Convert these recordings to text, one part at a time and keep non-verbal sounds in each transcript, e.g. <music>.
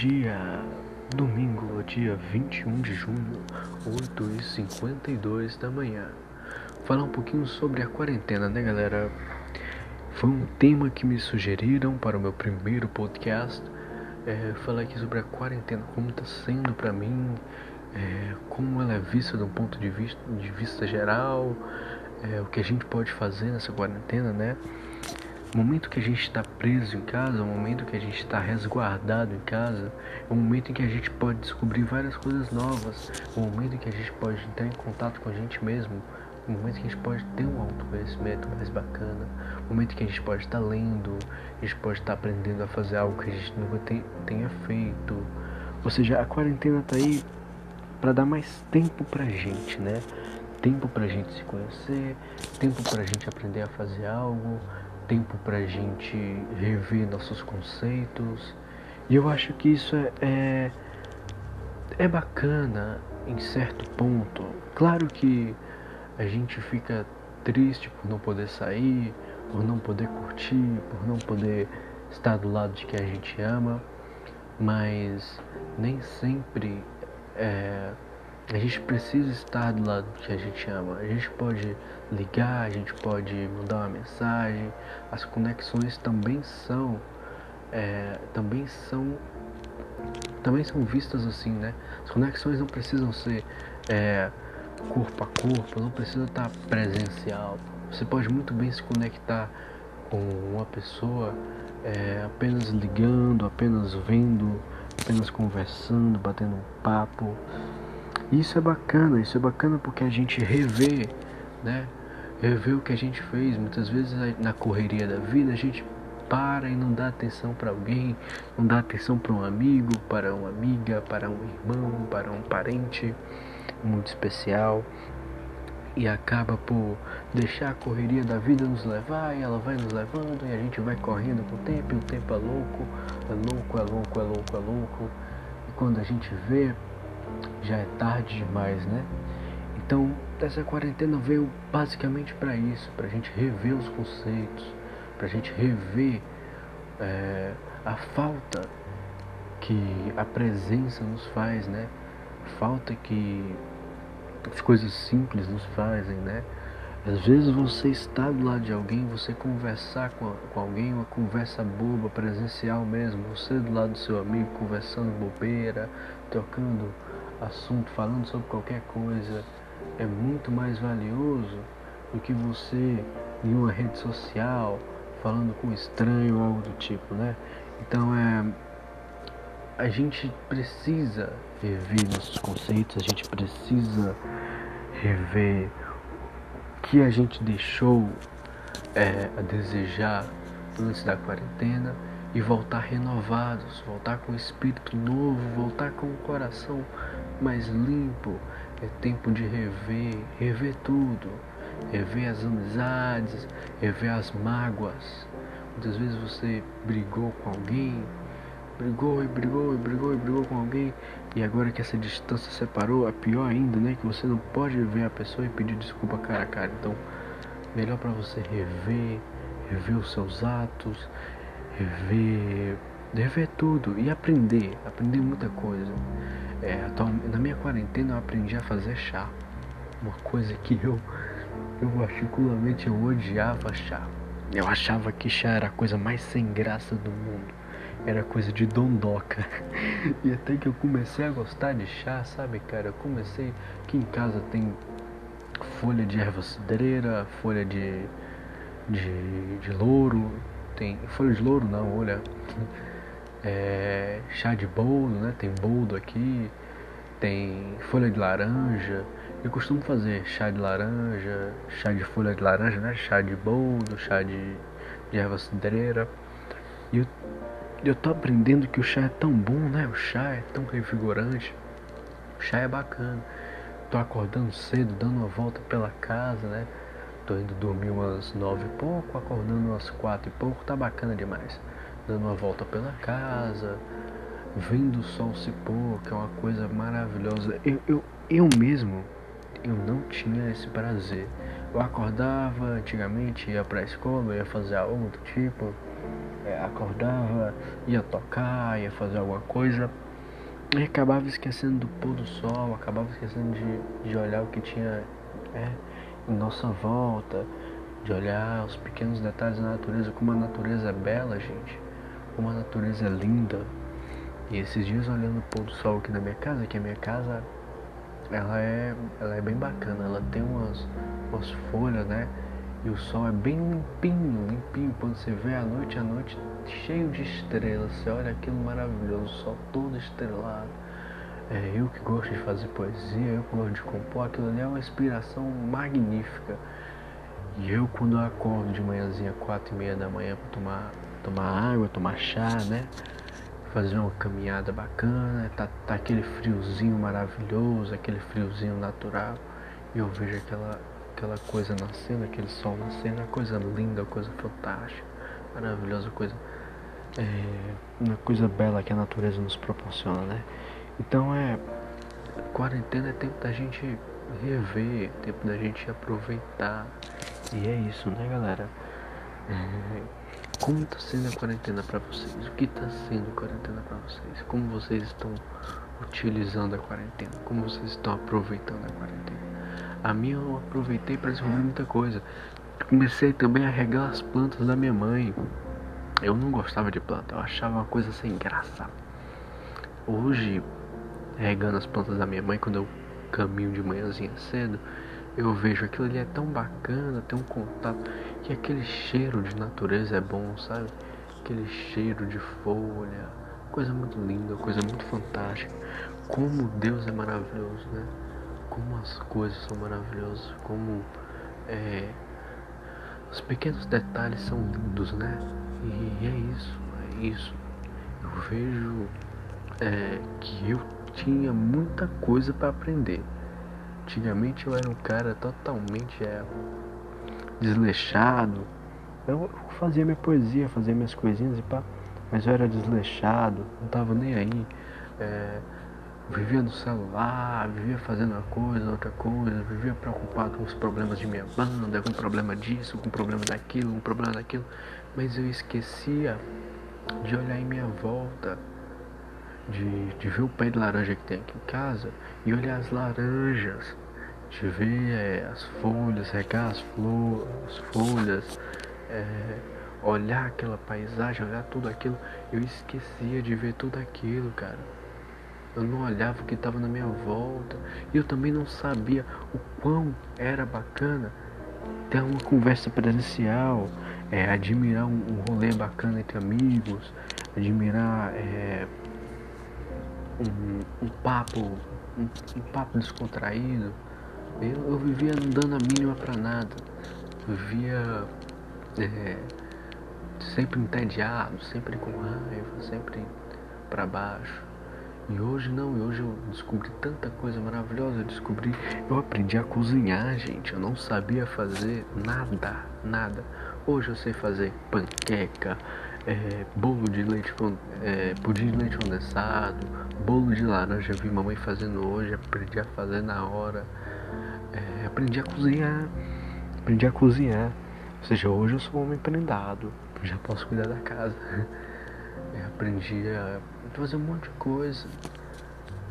dia, domingo, dia 21 de junho, 8h52 da manhã. Falar um pouquinho sobre a quarentena, né, galera? Foi um tema que me sugeriram para o meu primeiro podcast. É, falar aqui sobre a quarentena, como está sendo para mim, é, como ela é vista de um ponto de vista, de vista geral, é, o que a gente pode fazer nessa quarentena, né? O momento que a gente está preso em casa, o momento que a gente está resguardado em casa, é o momento em que a gente pode descobrir várias coisas novas, o momento em que a gente pode entrar em contato com a gente mesmo, o momento em que a gente pode ter um autoconhecimento mais bacana, o momento que a gente pode estar tá lendo, a gente pode estar tá aprendendo a fazer algo que a gente nunca tem, tenha feito. Ou seja, a quarentena tá aí para dar mais tempo pra gente, né? Tempo pra gente se conhecer, tempo pra gente aprender a fazer algo, tempo para a gente rever nossos conceitos. E eu acho que isso é, é, é bacana em certo ponto. Claro que a gente fica triste por não poder sair, por não poder curtir, por não poder estar do lado de quem a gente ama, mas nem sempre é, a gente precisa estar do lado que a gente ama. A gente pode ligar, a gente pode mandar uma mensagem. As conexões também são, é, também são, também são vistas assim, né? As conexões não precisam ser é, corpo a corpo, não precisa estar presencial. Você pode muito bem se conectar com uma pessoa é, apenas ligando, apenas vendo, apenas conversando, batendo um papo. Isso é bacana, isso é bacana porque a gente revê, né? Revê o que a gente fez. Muitas vezes na correria da vida a gente para e não dá atenção para alguém, não dá atenção para um amigo, para uma amiga, para um irmão, para um parente muito especial e acaba por deixar a correria da vida nos levar e ela vai nos levando e a gente vai correndo com o tempo e o tempo é louco, é louco, é louco, é louco, é louco. E quando a gente vê, já é tarde demais, né? Então, essa quarentena veio basicamente para isso, para a gente rever os conceitos, para a gente rever é, a falta que a presença nos faz, né? Falta que as coisas simples nos fazem, né? Às vezes você está do lado de alguém, você conversar com, com alguém, uma conversa boba, presencial mesmo, você do lado do seu amigo conversando bobeira, trocando assunto, falando sobre qualquer coisa, é muito mais valioso do que você em uma rede social falando com um estranho ou algo do tipo, né? Então é a gente precisa rever nossos conceitos, a gente precisa rever o que a gente deixou é, a desejar antes da quarentena e voltar renovados, voltar com espírito novo, voltar com o coração mais limpo. É tempo de rever, rever tudo, rever as amizades, rever as mágoas. Muitas vezes você brigou com alguém, brigou e brigou e brigou e brigou com alguém e agora que essa distância separou, é pior ainda, né? Que você não pode ver a pessoa e pedir desculpa cara a cara. Então, melhor para você rever, rever os seus atos, rever, rever tudo e aprender, aprender muita coisa. É, na minha quarentena eu aprendi a fazer chá, uma coisa que eu, eu particularmente eu odiava chá. Eu achava que chá era a coisa mais sem graça do mundo. Era coisa de dondoca. <laughs> E até que eu comecei a gostar de chá, sabe, cara? Eu comecei. Aqui em casa tem folha de erva cidreira, folha de, de, de louro, tem folha de louro não, olha. É, chá de boldo, né? Tem boldo aqui, tem folha de laranja. Eu costumo fazer chá de laranja, chá de folha de laranja, né? Chá de boldo, chá de, de erva cidreira. E eu, eu tô aprendendo que o chá é tão bom, né? O chá é tão revigorante. O chá é bacana. Tô acordando cedo, dando uma volta pela casa, né? Tô indo dormir umas nove e pouco, acordando umas quatro e pouco, tá bacana demais. Dando uma volta pela casa, vendo o sol se pôr, que é uma coisa maravilhosa. Eu, eu, eu mesmo, eu não tinha esse prazer. Eu acordava antigamente, ia pra escola, ia fazer aula do tipo, é, acordava, ia tocar, ia fazer alguma coisa e acabava esquecendo do pôr do sol, acabava esquecendo de, de olhar o que tinha é, em nossa volta, de olhar os pequenos detalhes da natureza, como a natureza é bela, gente, como a natureza linda. E esses dias olhando o pôr do sol aqui na minha casa, que a minha casa ela é, ela é bem bacana, ela tem umas, umas folhas, né? E o sol é bem limpinho, limpinho. Quando você vê a noite, a noite cheio de estrelas. Você olha aquilo maravilhoso, o sol todo estrelado. É, eu que gosto de fazer poesia, eu que gosto de compor, aquilo ali é uma inspiração magnífica. E eu quando eu acordo de manhãzinha, quatro e meia da manhã para tomar, tomar água, tomar chá, né? Fazer uma caminhada bacana, tá, tá aquele friozinho maravilhoso, aquele friozinho natural. E eu vejo aquela aquela coisa nascendo, aquele sol nascendo, é uma coisa linda, coisa fantástica, maravilhosa, coisa, é, uma coisa bela que a natureza nos proporciona, né? Então é quarentena é tempo da gente rever, tempo da gente aproveitar. E é isso, né, galera? É, como tá sendo a quarentena para vocês? O que tá sendo a quarentena para vocês? Como vocês estão utilizando a quarentena? Como vocês estão aproveitando a quarentena? A minha eu aproveitei para desenvolver muita coisa. Comecei também a regar as plantas da minha mãe. Eu não gostava de planta, eu achava uma coisa sem graça. Hoje, regando as plantas da minha mãe, quando eu caminho de manhãzinha cedo, eu vejo aquilo ali é tão bacana, tem um contato, que aquele cheiro de natureza é bom, sabe? Aquele cheiro de folha, coisa muito linda, coisa muito fantástica. Como Deus é maravilhoso, né? como as coisas são maravilhosas, como é, os pequenos detalhes são lindos, né? E é isso, é isso. Eu vejo é, que eu tinha muita coisa para aprender. Antigamente eu era um cara totalmente é, desleixado. Eu fazia minha poesia, fazia minhas coisinhas e pá, mas eu era desleixado, não tava nem aí. É, vivia no celular, vivia fazendo uma coisa, outra coisa, vivia preocupado com os problemas de minha banda, com o problema disso, com o problema daquilo, com o problema daquilo, mas eu esquecia de olhar em minha volta, de, de ver o pé de laranja que tem aqui em casa e olhar as laranjas, de ver é, as folhas, regar as, flores, as folhas, é, olhar aquela paisagem, olhar tudo aquilo, eu esquecia de ver tudo aquilo, cara. Eu não olhava o que estava na minha volta. E eu também não sabia o quão era bacana ter uma conversa presencial, é, admirar um, um rolê bacana entre amigos, admirar é, um, um, papo, um, um, papo descontraído. Eu, eu vivia andando a mínima para nada. Vivia é, sempre entediado, sempre com raiva, sempre para baixo. E hoje não, e hoje eu descobri tanta coisa maravilhosa. Eu descobri, eu aprendi a cozinhar, gente. Eu não sabia fazer nada, nada. Hoje eu sei fazer panqueca, é, bolo de leite, é, pudim de leite condensado, bolo de laranja. Vi mamãe fazendo hoje, aprendi a fazer na hora. É, aprendi a cozinhar, aprendi a cozinhar. Ou seja, hoje eu sou um homem prendado, já posso cuidar da casa. Eu <laughs> aprendi a fazer um monte de coisa.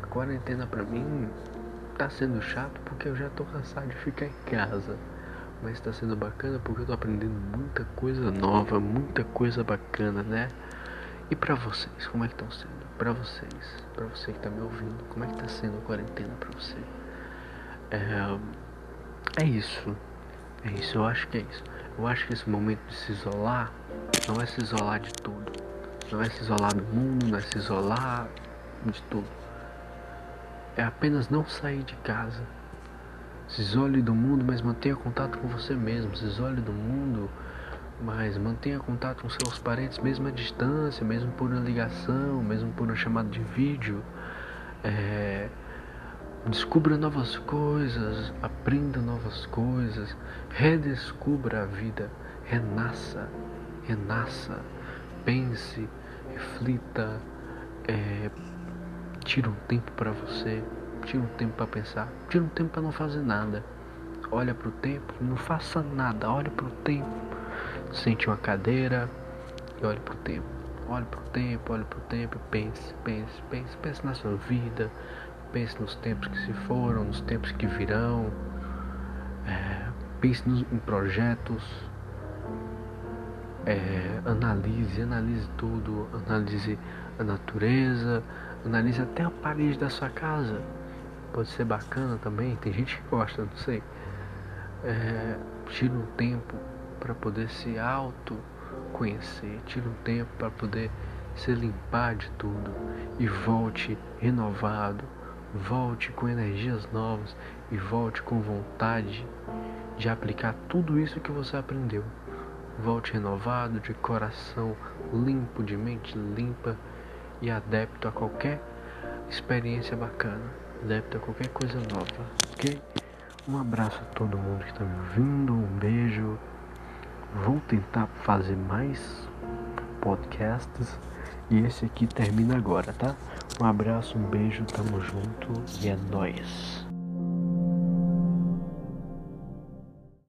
A quarentena pra mim tá sendo chato porque eu já tô cansado de ficar em casa. Mas tá sendo bacana porque eu tô aprendendo muita coisa nova, muita coisa bacana, né? E pra vocês, como é que estão sendo? Pra vocês, pra você que tá me ouvindo, como é que tá sendo a quarentena pra você? É, é isso. É isso, eu acho que é isso. Eu acho que esse momento de se isolar não é se isolar de tudo não é se isolar do mundo, não é se isolar de tudo. É apenas não sair de casa. Se isole do mundo, mas mantenha contato com você mesmo. Se isole do mundo, mas mantenha contato com seus parentes, mesmo à distância, mesmo por uma ligação, mesmo por uma chamada de vídeo. É... Descubra novas coisas, aprenda novas coisas, redescubra a vida, renasça, renasça, pense, reflita, é, tira um tempo para você, tira um tempo para pensar, tira um tempo para não fazer nada. Olha para o tempo, não faça nada, olha para o tempo. Sente uma cadeira e olhe pro tempo. Olhe pro tempo, olhe pro tempo, pense, pense, pense, pense na sua vida, pense nos tempos que se foram, nos tempos que virão, é, pense nos, em projetos, é, analise, analise tudo, analise a natureza, analise até a parede da sua casa. Pode ser bacana também, tem gente que gosta, não sei. É, tira um tempo para poder se auto conhecer, tira um tempo para poder se limpar de tudo e volte renovado, volte com energias novas e volte com vontade de aplicar tudo isso que você aprendeu. Volte renovado, de coração limpo, de mente limpa e adepto a qualquer experiência bacana, adepto a qualquer coisa nova, ok? Um abraço a todo mundo que está me ouvindo, um beijo. Vou tentar fazer mais podcasts e esse aqui termina agora, tá? Um abraço, um beijo, tamo junto e é nóis.